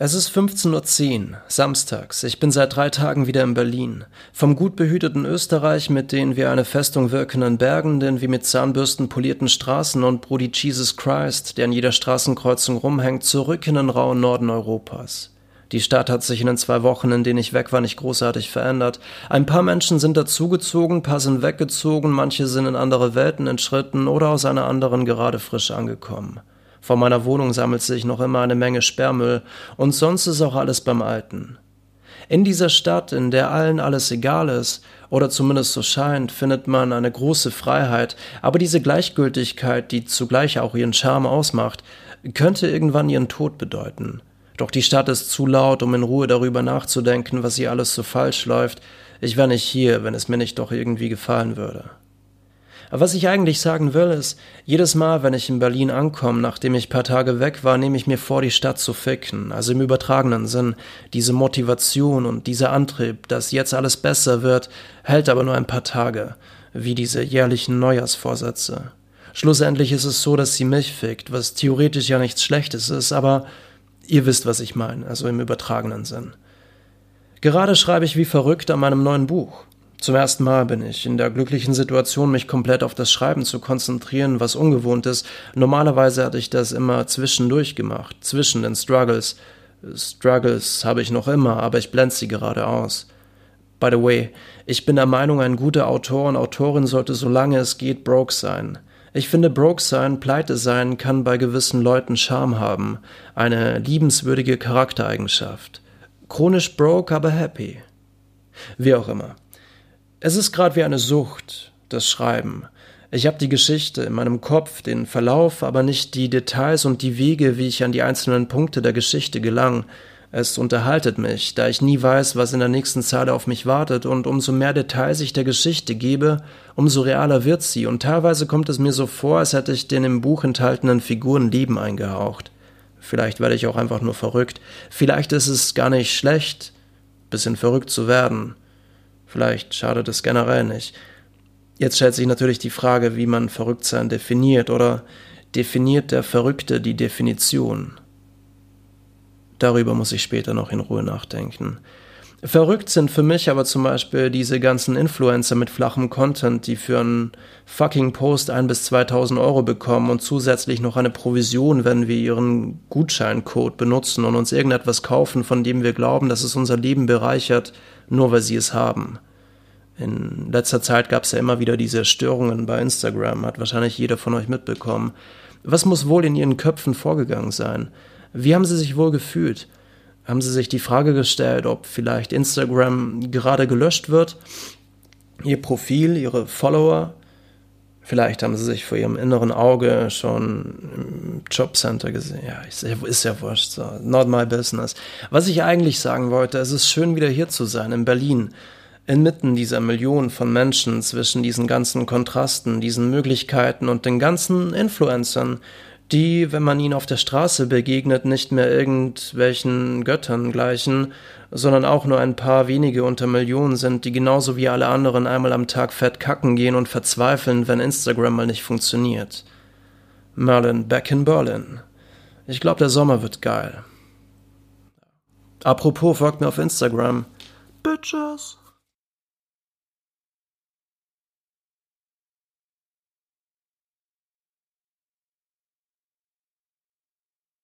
Es ist 15.10 Uhr, samstags. Ich bin seit drei Tagen wieder in Berlin. Vom gut behüteten Österreich mit den wie eine Festung wirkenden Bergen, den wie mit Zahnbürsten polierten Straßen und Brody Jesus Christ, der an jeder Straßenkreuzung rumhängt, zurück in den rauen Norden Europas. Die Stadt hat sich in den zwei Wochen, in denen ich weg war, nicht großartig verändert. Ein paar Menschen sind dazugezogen, paar sind weggezogen, manche sind in andere Welten entschritten oder aus einer anderen gerade frisch angekommen. Vor meiner Wohnung sammelt sich noch immer eine Menge Sperrmüll und sonst ist auch alles beim Alten. In dieser Stadt, in der allen alles egal ist, oder zumindest so scheint, findet man eine große Freiheit, aber diese Gleichgültigkeit, die zugleich auch ihren Charme ausmacht, könnte irgendwann ihren Tod bedeuten. Doch die Stadt ist zu laut, um in Ruhe darüber nachzudenken, was hier alles so falsch läuft. Ich wäre nicht hier, wenn es mir nicht doch irgendwie gefallen würde. Was ich eigentlich sagen will, ist, jedes Mal, wenn ich in Berlin ankomme, nachdem ich paar Tage weg war, nehme ich mir vor, die Stadt zu ficken. Also im übertragenen Sinn. Diese Motivation und dieser Antrieb, dass jetzt alles besser wird, hält aber nur ein paar Tage. Wie diese jährlichen Neujahrsvorsätze. Schlussendlich ist es so, dass sie mich fickt, was theoretisch ja nichts Schlechtes ist, aber ihr wisst, was ich meine, also im übertragenen Sinn. Gerade schreibe ich wie verrückt an meinem neuen Buch. Zum ersten Mal bin ich in der glücklichen Situation, mich komplett auf das Schreiben zu konzentrieren, was ungewohnt ist. Normalerweise hatte ich das immer zwischendurch gemacht, zwischen den Struggles. Struggles habe ich noch immer, aber ich blende sie gerade aus. By the way, ich bin der Meinung, ein guter Autor und Autorin sollte solange es geht broke sein. Ich finde, broke sein, pleite sein kann bei gewissen Leuten Charme haben, eine liebenswürdige Charaktereigenschaft. Chronisch broke, aber happy. Wie auch immer. Es ist gerade wie eine Sucht, das Schreiben. Ich habe die Geschichte in meinem Kopf, den Verlauf, aber nicht die Details und die Wege, wie ich an die einzelnen Punkte der Geschichte gelang. Es unterhaltet mich, da ich nie weiß, was in der nächsten Zeile auf mich wartet, und umso mehr Details ich der Geschichte gebe, umso realer wird sie, und teilweise kommt es mir so vor, als hätte ich den im Buch enthaltenen Figuren Leben eingehaucht. Vielleicht werde ich auch einfach nur verrückt, vielleicht ist es gar nicht schlecht, bisschen verrückt zu werden. Vielleicht schadet es generell nicht. Jetzt stellt sich natürlich die Frage, wie man Verrücktsein definiert oder definiert der Verrückte die Definition? Darüber muss ich später noch in Ruhe nachdenken. Verrückt sind für mich aber zum Beispiel diese ganzen Influencer mit flachem Content, die für einen fucking Post ein bis 2000 Euro bekommen und zusätzlich noch eine Provision, wenn wir ihren Gutscheincode benutzen und uns irgendetwas kaufen, von dem wir glauben, dass es unser Leben bereichert, nur weil sie es haben. In letzter Zeit gab es ja immer wieder diese Störungen bei Instagram, hat wahrscheinlich jeder von euch mitbekommen. Was muss wohl in ihren Köpfen vorgegangen sein? Wie haben sie sich wohl gefühlt? haben sie sich die Frage gestellt, ob vielleicht Instagram gerade gelöscht wird, ihr Profil, ihre Follower. Vielleicht haben sie sich vor ihrem inneren Auge schon im Jobcenter gesehen. Ja, ist ja wurscht, so. not my business. Was ich eigentlich sagen wollte, es ist schön wieder hier zu sein, in Berlin. Inmitten dieser Millionen von Menschen zwischen diesen ganzen Kontrasten, diesen Möglichkeiten und den ganzen Influencern, die, wenn man ihnen auf der Straße begegnet, nicht mehr irgendwelchen Göttern gleichen, sondern auch nur ein paar wenige unter Millionen sind, die genauso wie alle anderen einmal am Tag fett kacken gehen und verzweifeln, wenn Instagram mal nicht funktioniert. Merlin back in Berlin. Ich glaube, der Sommer wird geil. Apropos, folgt mir auf Instagram. Bitches.